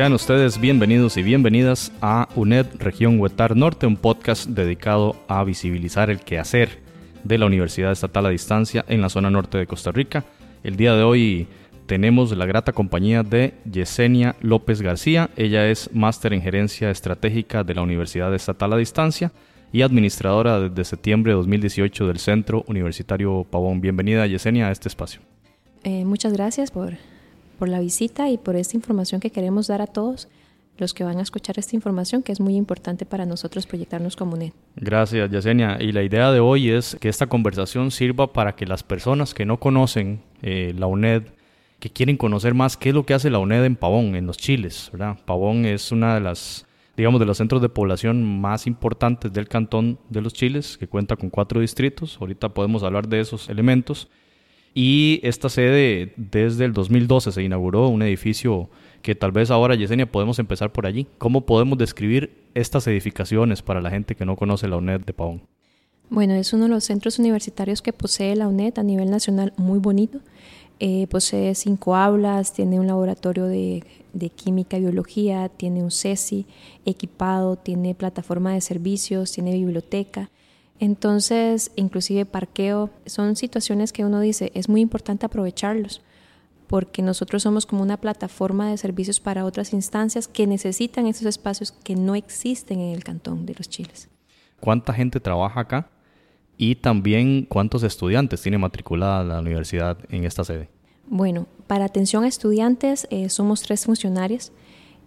Sean ustedes bienvenidos y bienvenidas a UNED Región Huetar Norte, un podcast dedicado a visibilizar el quehacer de la Universidad Estatal a Distancia en la zona norte de Costa Rica. El día de hoy tenemos la grata compañía de Yesenia López García. Ella es máster en gerencia estratégica de la Universidad Estatal a Distancia y administradora desde septiembre de 2018 del Centro Universitario Pavón. Bienvenida Yesenia a este espacio. Eh, muchas gracias por por la visita y por esta información que queremos dar a todos los que van a escuchar esta información, que es muy importante para nosotros proyectarnos como UNED. Gracias, Yesenia. Y la idea de hoy es que esta conversación sirva para que las personas que no conocen eh, la UNED, que quieren conocer más qué es lo que hace la UNED en Pavón, en los Chiles, ¿verdad? Pavón es una de las digamos, de los centros de población más importantes del cantón de los Chiles, que cuenta con cuatro distritos. Ahorita podemos hablar de esos elementos. Y esta sede desde el 2012 se inauguró un edificio que tal vez ahora, Yesenia, podemos empezar por allí. ¿Cómo podemos describir estas edificaciones para la gente que no conoce la UNED de Pavón? Bueno, es uno de los centros universitarios que posee la UNED a nivel nacional muy bonito. Eh, posee cinco aulas, tiene un laboratorio de, de, química y biología, tiene un CESI equipado, tiene plataforma de servicios, tiene biblioteca entonces, inclusive parqueo, son situaciones que uno dice, es muy importante aprovecharlos, porque nosotros somos como una plataforma de servicios para otras instancias que necesitan esos espacios que no existen en el cantón de los Chiles. ¿Cuánta gente trabaja acá? Y también cuántos estudiantes tiene matriculada la universidad en esta sede. Bueno, para atención a estudiantes eh, somos tres funcionarios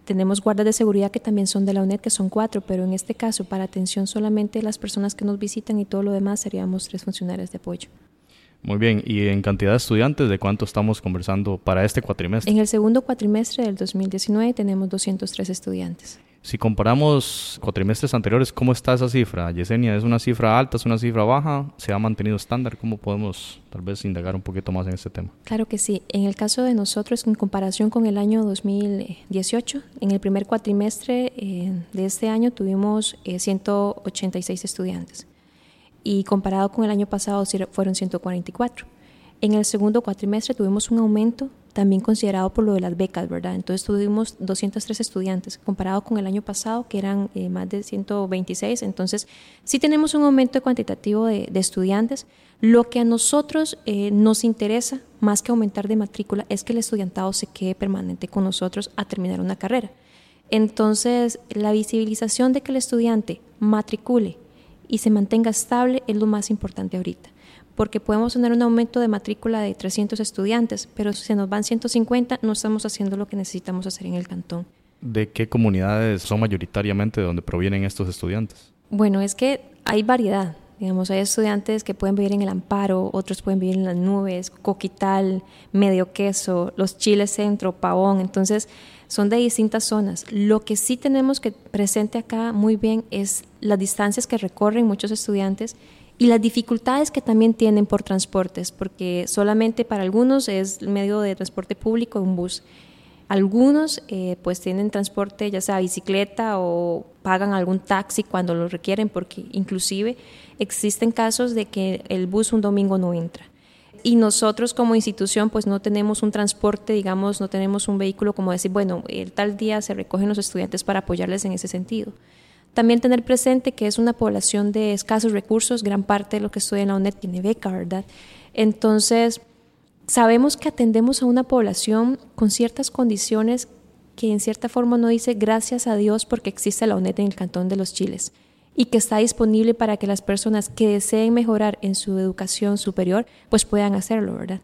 tenemos guardas de seguridad que también son de la UNED, que son cuatro, pero en este caso, para atención solamente de las personas que nos visitan y todo lo demás, seríamos tres funcionarios de apoyo. Muy bien, ¿y en cantidad de estudiantes de cuánto estamos conversando para este cuatrimestre? En el segundo cuatrimestre del 2019 tenemos 203 estudiantes. Si comparamos cuatrimestres anteriores, ¿cómo está esa cifra? Yesenia, ¿es una cifra alta, es una cifra baja? ¿Se ha mantenido estándar? ¿Cómo podemos tal vez indagar un poquito más en este tema? Claro que sí. En el caso de nosotros, en comparación con el año 2018, en el primer cuatrimestre eh, de este año tuvimos 186 eh, estudiantes y comparado con el año pasado fueron 144. En el segundo cuatrimestre tuvimos un aumento también considerado por lo de las becas, ¿verdad? Entonces tuvimos 203 estudiantes, comparado con el año pasado, que eran eh, más de 126. Entonces, sí tenemos un aumento cuantitativo de, estudiantes. Lo que a nosotros eh, nos interesa, más que aumentar de matrícula, es que el estudiantado se quede permanente con nosotros a terminar una carrera. Entonces, la visibilización de que el estudiante matricule y se mantenga estable es lo más importante ahorita porque podemos tener un aumento de matrícula de 300 estudiantes, pero si se nos van 150, no estamos haciendo lo que necesitamos hacer en el cantón. ¿De qué comunidades son mayoritariamente de donde provienen estos estudiantes? Bueno, es que hay variedad. Digamos, hay estudiantes que pueden vivir en el Amparo, otros pueden vivir en las nubes, Coquital, Medio Queso, Los Chiles Centro, Pavón. Entonces, son de distintas zonas. Lo que sí tenemos que presente acá muy bien es las distancias que recorren muchos estudiantes y las dificultades que también tienen por transportes, porque solamente para algunos es medio de transporte público un bus. Algunos eh, pues tienen transporte ya sea bicicleta o pagan algún taxi cuando lo requieren, porque inclusive existen casos de que el bus un domingo no entra. Y nosotros como institución pues no tenemos un transporte, digamos, no tenemos un vehículo como decir, bueno, el tal día se recogen los estudiantes para apoyarles en ese sentido. También tener presente que es una población de escasos recursos, gran parte de lo que estudia en la UNED tiene beca, ¿verdad? Entonces, sabemos que atendemos a una población con ciertas condiciones que en cierta forma no dice gracias a Dios porque existe la UNED en el Cantón de los Chiles y que está disponible para que las personas que deseen mejorar en su educación superior pues puedan hacerlo, ¿verdad?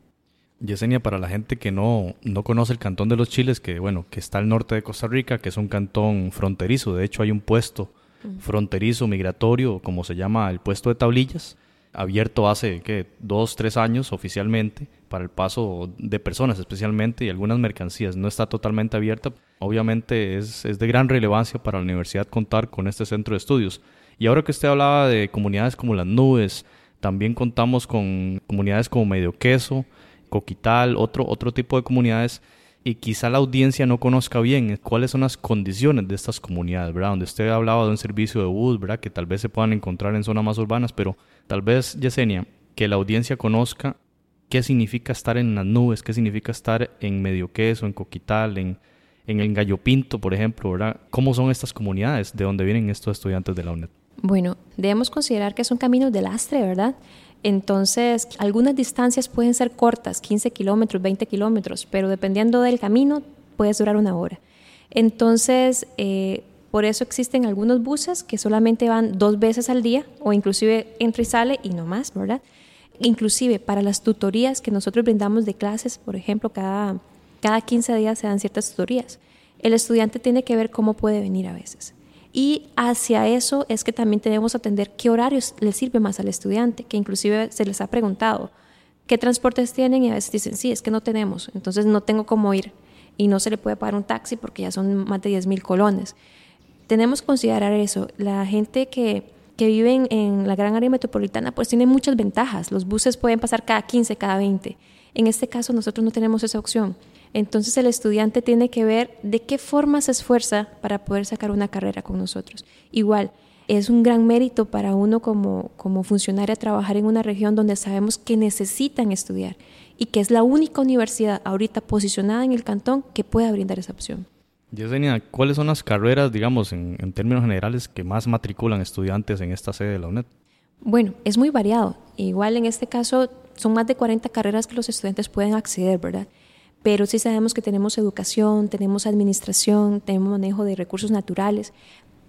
Yesenia, para la gente que no, no conoce el Cantón de los Chiles, que bueno, que está al norte de Costa Rica, que es un cantón fronterizo, de hecho hay un puesto fronterizo migratorio, como se llama el puesto de tablillas, abierto hace ¿qué? dos, tres años oficialmente para el paso de personas especialmente y algunas mercancías. No está totalmente abierta. Obviamente es, es de gran relevancia para la universidad contar con este centro de estudios. Y ahora que usted hablaba de comunidades como las nubes, también contamos con comunidades como Medio Queso, Coquital, otro, otro tipo de comunidades y quizá la audiencia no conozca bien cuáles son las condiciones de estas comunidades, ¿verdad? Donde usted ha hablado de un servicio de bus, ¿verdad? Que tal vez se puedan encontrar en zonas más urbanas, pero tal vez, Yesenia, que la audiencia conozca qué significa estar en las nubes, qué significa estar en Medio Queso, en Coquital, en, en el Gallo Pinto, por ejemplo, ¿verdad? ¿Cómo son estas comunidades? ¿De dónde vienen estos estudiantes de la UNED? Bueno, debemos considerar que son caminos de lastre, ¿verdad? Entonces, algunas distancias pueden ser cortas, 15 kilómetros, 20 kilómetros, pero dependiendo del camino, puede durar una hora. Entonces, eh, por eso existen algunos buses que solamente van dos veces al día o inclusive entra y sale y no más, ¿verdad? Inclusive para las tutorías que nosotros brindamos de clases, por ejemplo, cada, cada 15 días se dan ciertas tutorías. El estudiante tiene que ver cómo puede venir a veces. Y hacia eso es que también tenemos que atender qué horarios le sirve más al estudiante, que inclusive se les ha preguntado qué transportes tienen y a veces dicen, sí, es que no tenemos, entonces no tengo cómo ir y no se le puede pagar un taxi porque ya son más de 10 mil colones. Tenemos que considerar eso. La gente que, que vive en, en, la gran área metropolitana pues tiene muchas ventajas. Los buses pueden pasar cada 15, cada 20. En este caso nosotros no tenemos esa opción. Entonces el estudiante tiene que ver de qué forma se esfuerza para poder sacar una carrera con nosotros. Igual, es un gran mérito para uno como, como funcionario trabajar en una región donde sabemos que necesitan estudiar y que es la única universidad ahorita posicionada en el cantón que pueda brindar esa opción. Yesenia, ¿cuáles son las carreras, digamos, en, en términos generales, que más matriculan estudiantes en esta sede de la UNED? Bueno, es muy variado. Igual en este caso son más de 40 carreras que los estudiantes pueden acceder, ¿verdad? Pero sí sabemos que tenemos educación, tenemos administración, tenemos manejo de recursos naturales,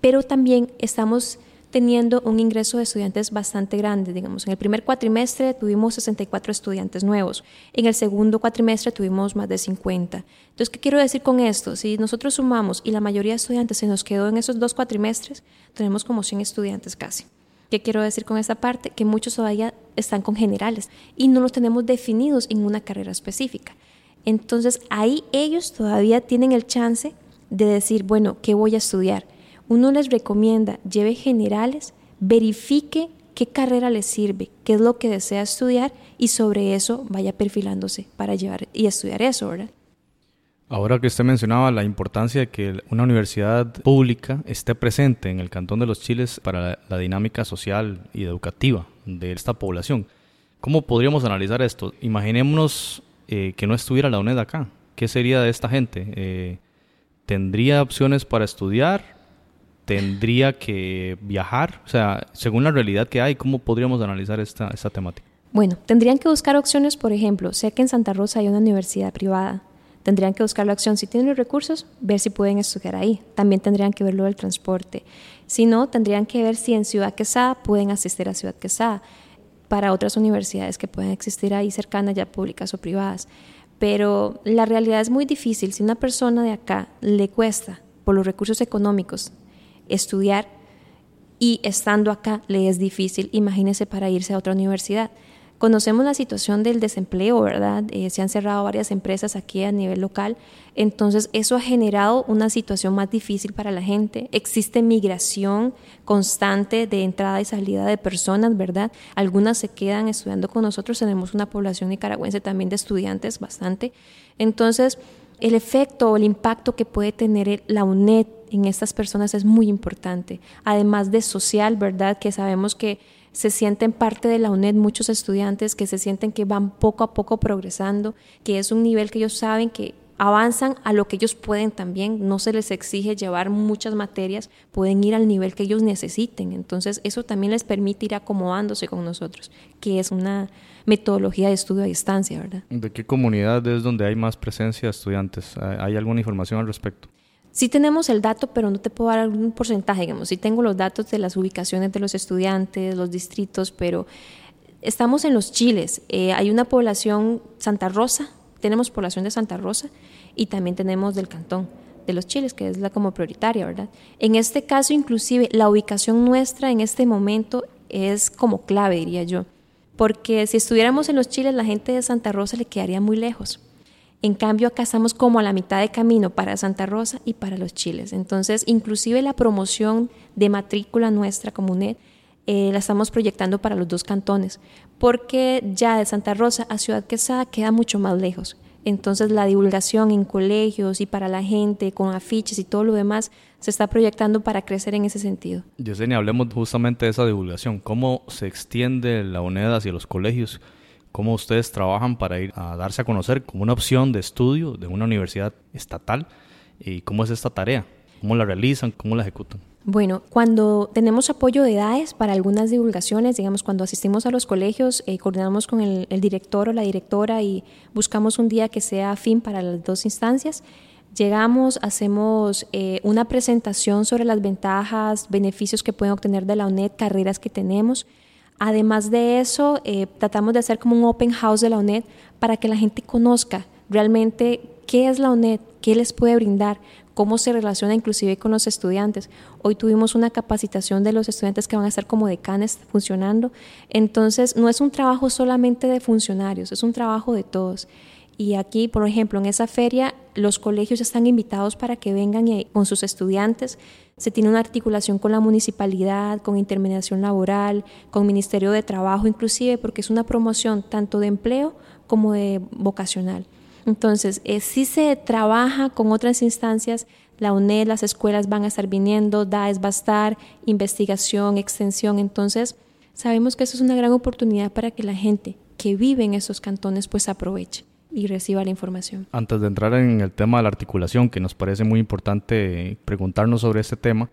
pero también estamos teniendo un ingreso de estudiantes bastante grande. Digamos, en el primer cuatrimestre tuvimos 64 estudiantes nuevos, en el segundo cuatrimestre tuvimos más de 50. Entonces, ¿qué quiero decir con esto? Si nosotros sumamos y la mayoría de estudiantes se nos quedó en esos dos cuatrimestres, tenemos como 100 estudiantes casi. ¿Qué quiero decir con esta parte? Que muchos todavía están con generales y no los tenemos definidos en una carrera específica. Entonces ahí ellos todavía tienen el chance de decir, bueno, ¿qué voy a estudiar? Uno les recomienda, lleve generales, verifique qué carrera les sirve, qué es lo que desea estudiar y sobre eso vaya perfilándose para llevar y estudiar eso, ¿verdad? Ahora que usted mencionaba la importancia de que una universidad pública esté presente en el Cantón de los Chiles para la, la dinámica social y educativa de esta población, ¿cómo podríamos analizar esto? Imaginémonos eh, que no estuviera la UNED acá? ¿Qué sería de esta gente? Eh, ¿Tendría opciones para estudiar? ¿Tendría que viajar? O sea, según la realidad que hay, ¿cómo podríamos analizar esta, esta temática? Bueno, tendrían que buscar opciones, por ejemplo, sé que en Santa Rosa hay una universidad privada, tendrían que buscar la opción, si tienen los recursos, ver si pueden estudiar ahí. También tendrían que ver lo del transporte. Si no, tendrían que ver si en Ciudad Quesada pueden asistir a Ciudad Quesada para otras universidades que pueden existir ahí cercanas, ya públicas o privadas. Pero la realidad es muy difícil. Si una persona de acá le cuesta, por los recursos económicos, estudiar y estando acá le es difícil, imagínese para irse a otra universidad. Conocemos la situación del desempleo, ¿verdad? Eh, se han cerrado varias empresas aquí a nivel local, entonces eso ha generado una situación más difícil para la gente. Existe migración constante de entrada y salida de personas, ¿verdad? Algunas se quedan estudiando con nosotros, tenemos una población nicaragüense también de estudiantes bastante. Entonces, el efecto o el impacto que puede tener la UNED en estas personas es muy importante, además de social, ¿verdad? Que sabemos que se sienten parte de la UNED muchos estudiantes que se sienten que van poco a poco progresando, que es un nivel que ellos saben que avanzan a lo que ellos pueden también, no se les exige llevar muchas materias, pueden ir al nivel que ellos necesiten. Entonces eso también les permite ir acomodándose con nosotros, que es una metodología de estudio a distancia, ¿verdad? ¿De qué comunidad es donde hay más presencia de estudiantes? ¿Hay alguna información al respecto? Sí tenemos el dato, pero no te puedo dar algún porcentaje, digamos. Sí tengo los datos de las ubicaciones de los estudiantes, los distritos, pero estamos en los chiles. Eh, hay una población Santa Rosa, tenemos población de Santa Rosa y también tenemos del cantón de los chiles, que es la como prioritaria, ¿verdad? En este caso, inclusive, la ubicación nuestra en este momento es como clave, diría yo, porque si estuviéramos en los chiles, la gente de Santa Rosa le quedaría muy lejos en cambio, acá estamos como a la mitad de camino para Santa Rosa y para los chiles. Entonces, inclusive la promoción de matrícula nuestra como UNED eh, la estamos proyectando para los dos cantones, porque ya de Santa Rosa a Ciudad Quesada queda mucho más lejos. Entonces la divulgación en colegios y para la gente con afiches y todo lo demás se está proyectando para crecer en ese sentido. Yesenia, hablemos justamente de esa divulgación. ¿Cómo se extiende la UNED hacia los colegios? Cómo ustedes trabajan para ir a darse a conocer como una opción de estudio de una universidad estatal ¿Y cómo es esta tarea? ¿Cómo la realizan? ¿Cómo la ejecutan? Bueno, cuando tenemos apoyo de DAES para algunas divulgaciones, digamos, cuando asistimos a los colegios, eh, coordinamos con el, director o la directora y buscamos un día que sea fin para las dos instancias. Llegamos, hacemos eh, una presentación sobre las ventajas, beneficios que pueden obtener de la UNED, carreras que tenemos. Además de eso, eh, tratamos de hacer como un open house de la UNED para que la gente conozca realmente qué es la UNED, qué les puede brindar, cómo se relaciona inclusive con los estudiantes. Hoy tuvimos una capacitación de los estudiantes que van a estar como decanes funcionando. Entonces, no es un trabajo solamente de funcionarios, es un trabajo de todos. Y aquí, por ejemplo, en esa feria, los colegios están invitados para que vengan con sus estudiantes. Se tiene una articulación con la municipalidad, con intermediación laboral, con Ministerio de Trabajo, inclusive, porque es una promoción tanto de empleo como de vocacional. Entonces, eh, si se trabaja con otras instancias, la UNED, las escuelas van a estar viniendo, DAES va a estar, investigación, extensión. Entonces, sabemos que eso es una gran oportunidad para que la gente que vive en esos cantones pues aproveche y reciba la información. Antes de entrar en el tema de la articulación, que nos parece muy importante preguntarnos sobre este tema,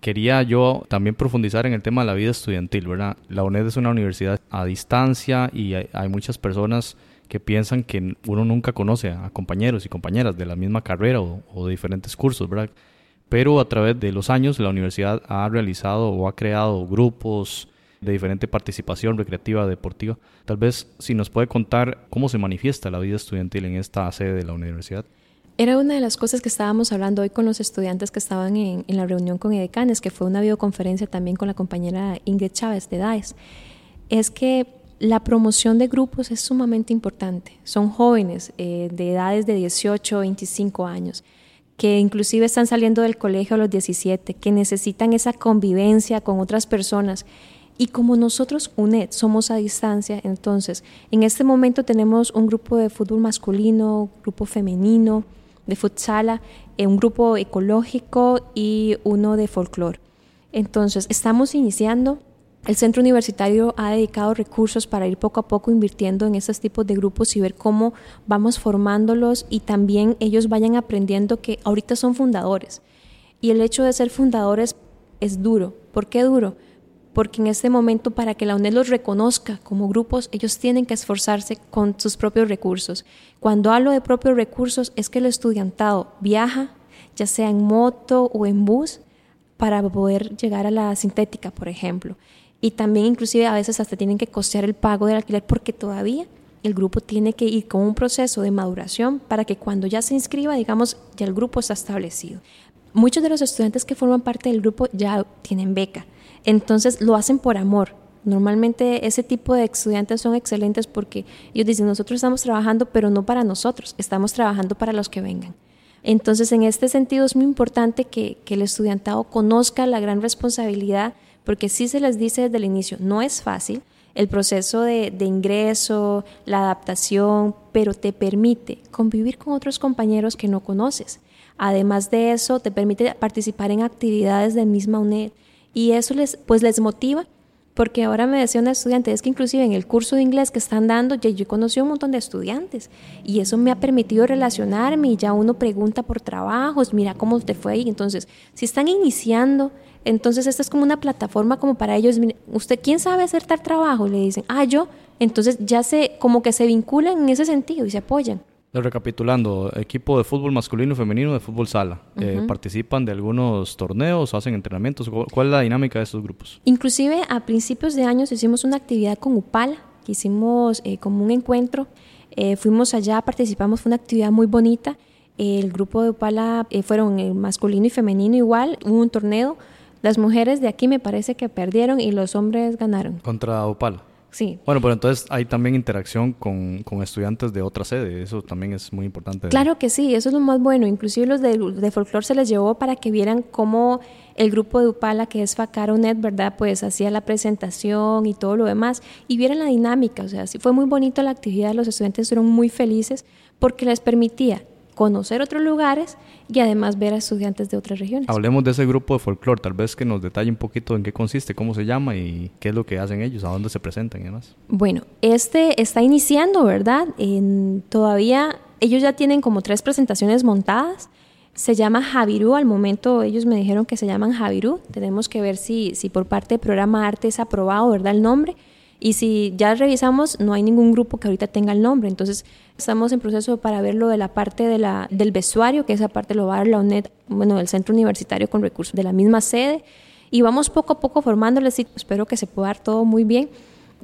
quería yo también profundizar en el tema de la vida estudiantil, ¿verdad? La UNED es una universidad a distancia y hay muchas personas que piensan que uno nunca conoce a compañeros y compañeras de la misma carrera o, de diferentes cursos, ¿verdad? Pero a través de los años la universidad ha realizado o ha creado grupos de diferente participación recreativa, deportiva. Tal vez si nos puede contar cómo se manifiesta la vida estudiantil en esta sede de la universidad. Era una de las cosas que estábamos hablando hoy con los estudiantes que estaban en, la reunión con Edecanes, que fue una videoconferencia también con la compañera Ingrid Chávez de DAES. Es que la promoción de grupos es sumamente importante. Son jóvenes eh, de edades de 18 o 25 años que inclusive están saliendo del colegio a los 17, que necesitan esa convivencia con otras personas. Y como nosotros, UNED, somos a distancia, entonces en este momento tenemos un grupo de fútbol masculino, grupo femenino, de futsala, eh, un grupo ecológico y uno de folclore. Entonces, estamos iniciando el centro universitario ha dedicado recursos para ir poco a poco invirtiendo en estos tipos de grupos y ver cómo vamos formándolos y también ellos vayan aprendiendo que ahorita son fundadores. Y el hecho de ser fundadores es duro. ¿Por qué duro? Porque en este momento para que la UNED los reconozca como grupos, ellos tienen que esforzarse con sus propios recursos. Cuando hablo de propios recursos es que el estudiantado viaja, ya sea en moto o en bus, para poder llegar a la sintética, por ejemplo y también inclusive a veces hasta tienen que costear el pago del alquiler porque todavía el grupo tiene que ir con un proceso de maduración para que cuando ya se inscriba, digamos, ya el grupo está establecido. Muchos de los estudiantes que forman parte del grupo ya tienen beca, entonces lo hacen por amor. Normalmente ese tipo de estudiantes son excelentes porque ellos dicen, nosotros estamos trabajando, pero no para nosotros, estamos trabajando para los que vengan. Entonces, en este sentido es muy importante que, el estudiantado conozca la gran responsabilidad porque sí se les dice desde el inicio, no es fácil el proceso de, ingreso, la adaptación, pero te permite convivir con otros compañeros que no conoces. Además de eso, te permite participar en actividades del misma UNED y eso les, pues les motiva porque ahora me decía una estudiante, es que inclusive en el curso de inglés que están dando, yo conocí un montón de estudiantes y eso me ha permitido relacionarme y ya uno pregunta por trabajos, mira cómo te fue y entonces, si están iniciando, entonces esta es como una plataforma como para ellos, usted, ¿quién sabe hacer tal trabajo? Le dicen, ah, yo, entonces ya se, como que se vinculan en ese sentido y se apoyan. Recapitulando, equipo de fútbol masculino y femenino de fútbol sala. Eh, ¿Participan de algunos torneos, hacen entrenamientos? ¿Cuál es la dinámica de estos grupos? Inclusive a principios de años hicimos una actividad con Upala, que hicimos eh, como un encuentro. Eh, fuimos allá, participamos, fue una actividad muy bonita. el grupo de Upala fueron masculino y femenino igual, hubo un torneo. Las mujeres de aquí me parece que perdieron y los hombres ganaron. ¿Contra Upala? Sí. Bueno, pero entonces hay también interacción con, estudiantes de otra sede, eso también es muy importante. Claro que sí, eso es lo más bueno. Inclusive los de, de folclore se les llevó para que vieran cómo el grupo de Upala, que es Facaronet, ¿verdad? Pues hacía la presentación y todo lo demás, y vieran la dinámica, o sea, sí fue muy bonito la actividad, los estudiantes fueron muy felices porque les permitía conocer otros lugares y además ver a estudiantes de otras regiones. Hablemos de ese grupo de folclore, tal vez que nos detalle un poquito en qué consiste, cómo se llama y qué es lo que hacen ellos, a dónde se presentan y demás. Bueno, este está iniciando, ¿verdad? En, todavía ellos ya tienen como tres presentaciones montadas. Se llama Javirú, al momento ellos me dijeron que se llaman Javirú. Tenemos que ver si, si por parte del programa Arte es aprobado, ¿verdad? El nombre. Y si ya revisamos, no hay ningún grupo que ahorita tenga el nombre. Entonces, estamos en proceso para ver lo de la parte de la, del vestuario, que esa parte lo va a dar la UNED, bueno, el Centro Universitario con recursos de la misma sede. Y vamos poco a poco formándoles y espero que se pueda dar todo muy bien.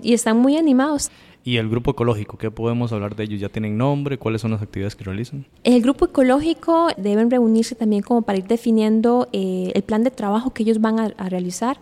Y están muy animados. ¿Y el grupo ecológico? ¿Qué podemos hablar de ellos? ¿Ya tienen nombre? ¿Cuáles son las actividades que realizan? El grupo ecológico deben reunirse también como para ir definiendo eh, el plan de trabajo que ellos van a, realizar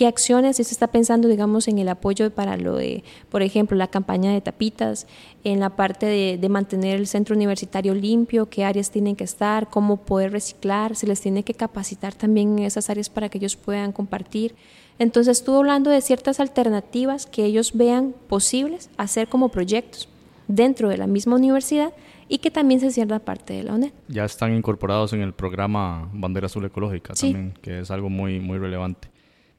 qué acciones si se está pensando, digamos, en el apoyo para lo de, por ejemplo, la campaña de tapitas, en la parte de, de, mantener el centro universitario limpio, qué áreas tienen que estar, cómo poder reciclar, se les tiene que capacitar también en esas áreas para que ellos puedan compartir. Entonces estuvo hablando de ciertas alternativas que ellos vean posibles hacer como proyectos dentro de la misma universidad y que también se cierra parte de la UNED. Ya están incorporados en el programa Bandera Azul Ecológica también, que es algo muy, muy relevante.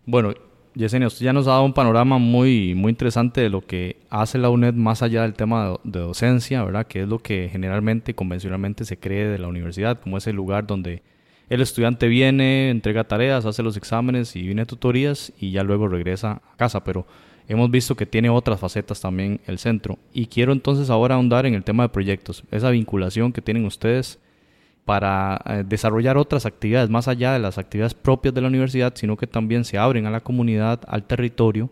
Bueno, Yesenia, usted ya nos ha dado un panorama muy, muy interesante de lo que hace la UNED más allá del tema de, docencia, ¿verdad? Que es lo que generalmente, convencionalmente se cree de la universidad, como ese lugar donde el estudiante viene, entrega tareas, hace los exámenes y viene a tutorías y ya luego regresa a casa, pero hemos visto que tiene otras facetas también el centro. Y quiero entonces ahora ahondar en el tema de proyectos, esa vinculación que tienen ustedes para eh, desarrollar otras actividades más allá de las actividades propias de la universidad, sino que también se abren a la comunidad, al territorio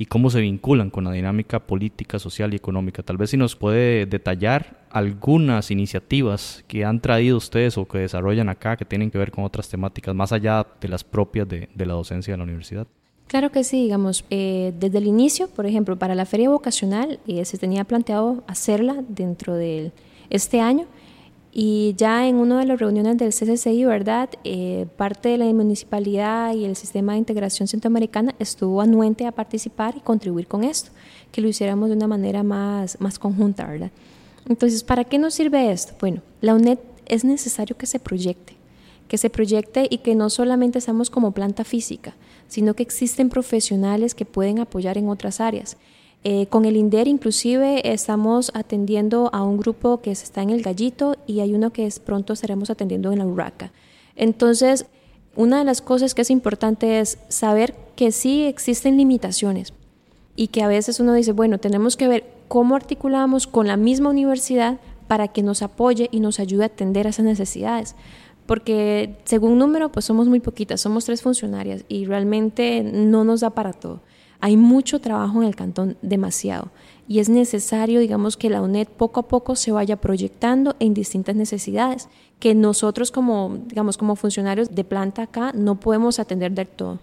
y cómo se vinculan con la dinámica política, social y económica. Tal vez si nos puede detallar algunas iniciativas que han traído ustedes o que desarrollan acá que tienen que ver con otras temáticas más allá de las propias de, la docencia de la universidad. Claro que sí, digamos, eh, desde el inicio, por ejemplo, para la feria vocacional eh, se tenía planteado hacerla dentro de este año y ya en una de las reuniones del CCCI, ¿verdad? Eh, parte de la municipalidad y el sistema de integración centroamericana estuvo anuente a participar y contribuir con esto, que lo hiciéramos de una manera más, más conjunta, ¿verdad? Entonces, ¿para qué nos sirve esto? Bueno, la UNED es necesario que se proyecte, que se proyecte y que no solamente estamos como planta física, sino que existen profesionales que pueden apoyar en otras áreas. Eh, con el INDER inclusive estamos atendiendo a un grupo que está en el Gallito y hay uno que es, pronto estaremos atendiendo en la Urraca. Entonces, una de las cosas que es importante es saber que sí existen limitaciones y que a veces uno dice, bueno, tenemos que ver cómo articulamos con la misma universidad para que nos apoye y nos ayude a atender esas necesidades. Porque según número, pues somos muy poquitas, somos tres funcionarias y realmente no nos da para todo. Hay mucho trabajo en el cantón, demasiado, y es necesario, digamos, que la UNED poco a poco se vaya proyectando en distintas necesidades que nosotros como, digamos, como funcionarios de planta acá no podemos atender del todo.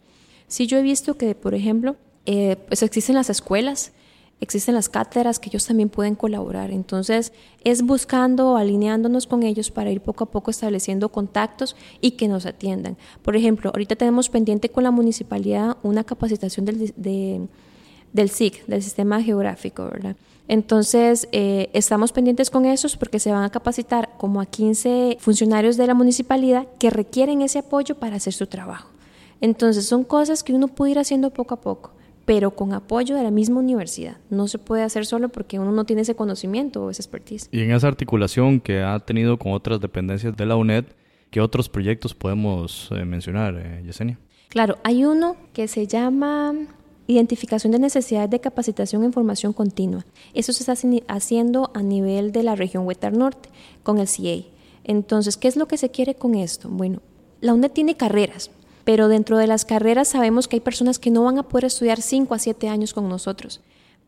Sí, yo he visto que, por ejemplo, eh, pues existen las escuelas existen las cátedras que ellos también pueden colaborar. Entonces, es buscando, alineándonos con ellos para ir poco a poco estableciendo contactos y que nos atiendan. Por ejemplo, ahorita tenemos pendiente con la municipalidad una capacitación del, del SIC, del Sistema Geográfico, ¿verdad? Entonces, eh, estamos pendientes con esos porque se van a capacitar como a 15 funcionarios de la municipalidad que requieren ese apoyo para hacer su trabajo. Entonces, son cosas que uno puede ir haciendo poco a poco pero con apoyo de la misma universidad. No se puede hacer solo porque uno no tiene ese conocimiento o esa expertise. Y en esa articulación que ha tenido con otras dependencias de la UNED, ¿qué otros proyectos podemos eh, mencionar, eh, Yesenia? Claro, hay uno que se llama Identificación de necesidades de capacitación en formación continua. Eso se está haciendo a nivel de la región Huetar Norte con el CIE. Entonces, ¿qué es lo que se quiere con esto? Bueno, la UNED tiene carreras, pero dentro de las carreras sabemos que hay personas que no van a poder estudiar 5 a 7 años con nosotros,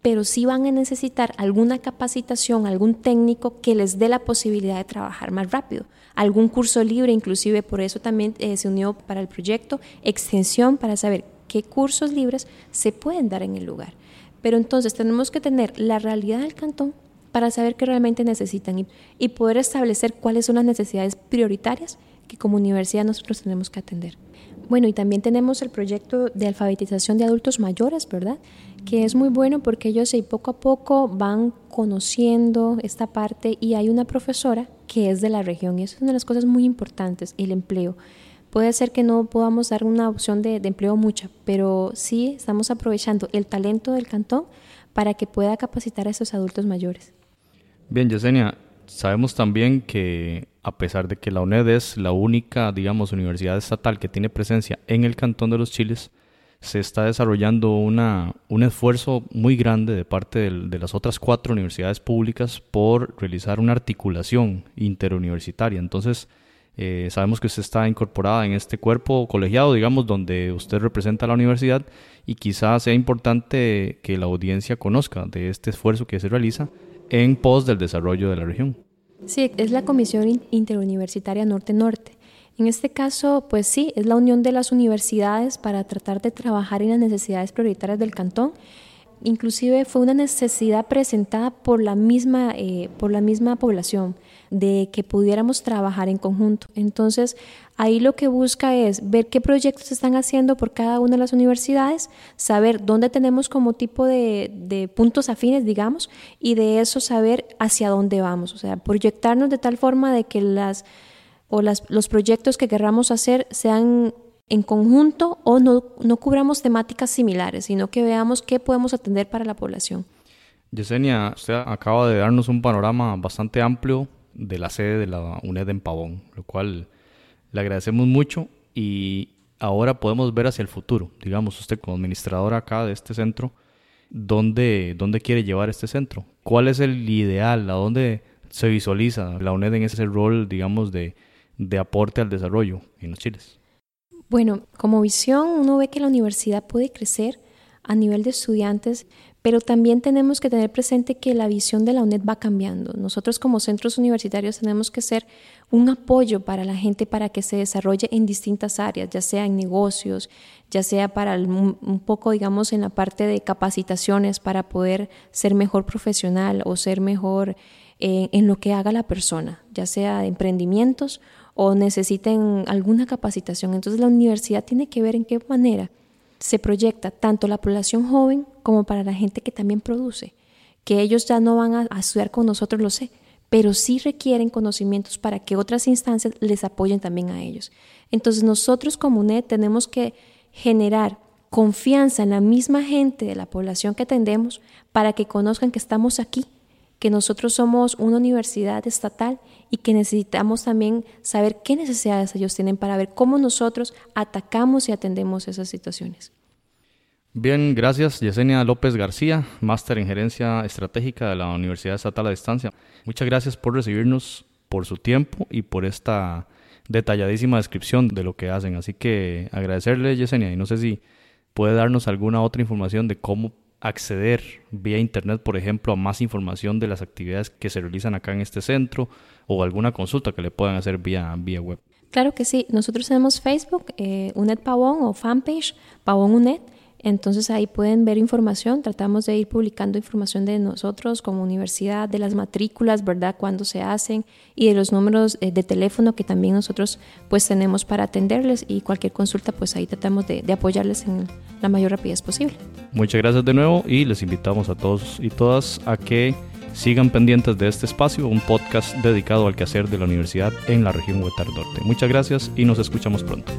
pero sí van a necesitar alguna capacitación, algún técnico que les dé la posibilidad de trabajar más rápido, algún curso libre, inclusive por eso también eh, se unió para el proyecto extensión para saber qué cursos libres se pueden dar en el lugar. Pero entonces tenemos que tener la realidad del cantón para saber qué realmente necesitan y, y poder establecer cuáles son las necesidades prioritarias que como universidad nosotros tenemos que atender. Bueno, y también tenemos el proyecto de alfabetización de adultos mayores, ¿verdad? Que es muy bueno porque ellos poco a poco van conociendo esta parte y hay una profesora que es de la región y eso es una de las cosas muy importantes, el empleo. Puede ser que no podamos dar una opción de, de empleo mucha, pero sí estamos aprovechando el talento del cantón para que pueda capacitar a esos adultos mayores. Bien, Yesenia, Sabemos también que a pesar de que la UNED es la única, digamos, universidad estatal que tiene presencia en el Cantón de los Chiles, se está desarrollando una, un esfuerzo muy grande de parte de, las otras cuatro universidades públicas por realizar una articulación interuniversitaria. Entonces, eh, sabemos que usted está incorporada en este cuerpo colegiado, digamos, donde usted representa a la universidad y quizás sea importante que la audiencia conozca de este esfuerzo que se realiza en pos del desarrollo de la región. Sí, es la Comisión Interuniversitaria Norte-Norte. En este caso, pues sí, es la unión de las universidades para tratar de trabajar en las necesidades prioritarias del cantón. Inclusive fue una necesidad presentada por la misma, eh, por la misma población de que pudiéramos trabajar en conjunto. Entonces, ahí lo que busca es ver qué proyectos se están haciendo por cada una de las universidades, saber dónde tenemos como tipo de, puntos afines, digamos, y de eso saber hacia dónde vamos. O sea, proyectarnos de tal forma de que las o los proyectos que querramos hacer sean en conjunto o no, no cubramos temáticas similares, sino que veamos qué podemos atender para la población. Yesenia, usted acaba de darnos un panorama bastante amplio de la sede de la UNED en Pavón, lo cual le agradecemos mucho y ahora podemos ver hacia el futuro. Digamos, usted como administradora acá de este centro, ¿dónde, dónde quiere llevar este centro? ¿Cuál es el ideal? ¿A dónde se visualiza la UNED en ese rol, digamos, de, de aporte al desarrollo en los chiles? Bueno, como visión uno ve que la universidad puede crecer a nivel de estudiantes, pero también tenemos que tener presente que la visión de la UNED va cambiando. Nosotros como centros universitarios tenemos que ser un apoyo para la gente para que se desarrolle en distintas áreas, ya sea en negocios, ya sea para un poco, digamos, en la parte de capacitaciones para poder ser mejor profesional o ser mejor eh, en lo que haga la persona, ya sea emprendimientos o necesiten alguna capacitación. Entonces la universidad tiene que ver en qué manera se proyecta tanto la población joven como para la gente que también produce, que ellos ya no van a, estudiar con nosotros, lo sé, pero sí requieren conocimientos para que otras instancias les apoyen también a ellos. Entonces nosotros como UNED tenemos que generar confianza en la misma gente de la población que atendemos para que conozcan que estamos aquí que nosotros somos una universidad estatal y que necesitamos también saber qué necesidades ellos tienen para ver cómo nosotros atacamos y atendemos esas situaciones. Bien, gracias Yesenia López García, máster en gerencia estratégica de la Universidad Estatal a Distancia. Muchas gracias por recibirnos, por su tiempo y por esta detalladísima descripción de lo que hacen. Así que agradecerle Yesenia y no sé si puede darnos alguna otra información de cómo acceder vía internet, por ejemplo, a más información de las actividades que se realizan acá en este centro o alguna consulta que le puedan hacer vía, vía web. Claro que sí. Nosotros tenemos Facebook, eh, UNED Pavón o fanpage Pavón UNED. Entonces ahí pueden ver información, tratamos de ir publicando información de nosotros como universidad, de las matrículas, ¿verdad? Cuándo se hacen y de los números eh, de teléfono que también nosotros pues tenemos para atenderles y cualquier consulta pues ahí tratamos de, de apoyarles en la mayor rapidez posible. Muchas gracias de nuevo y les invitamos a todos y todas a que sigan pendientes de este espacio, un podcast dedicado al quehacer de la universidad en la región Huetar Norte. Muchas gracias y nos escuchamos pronto.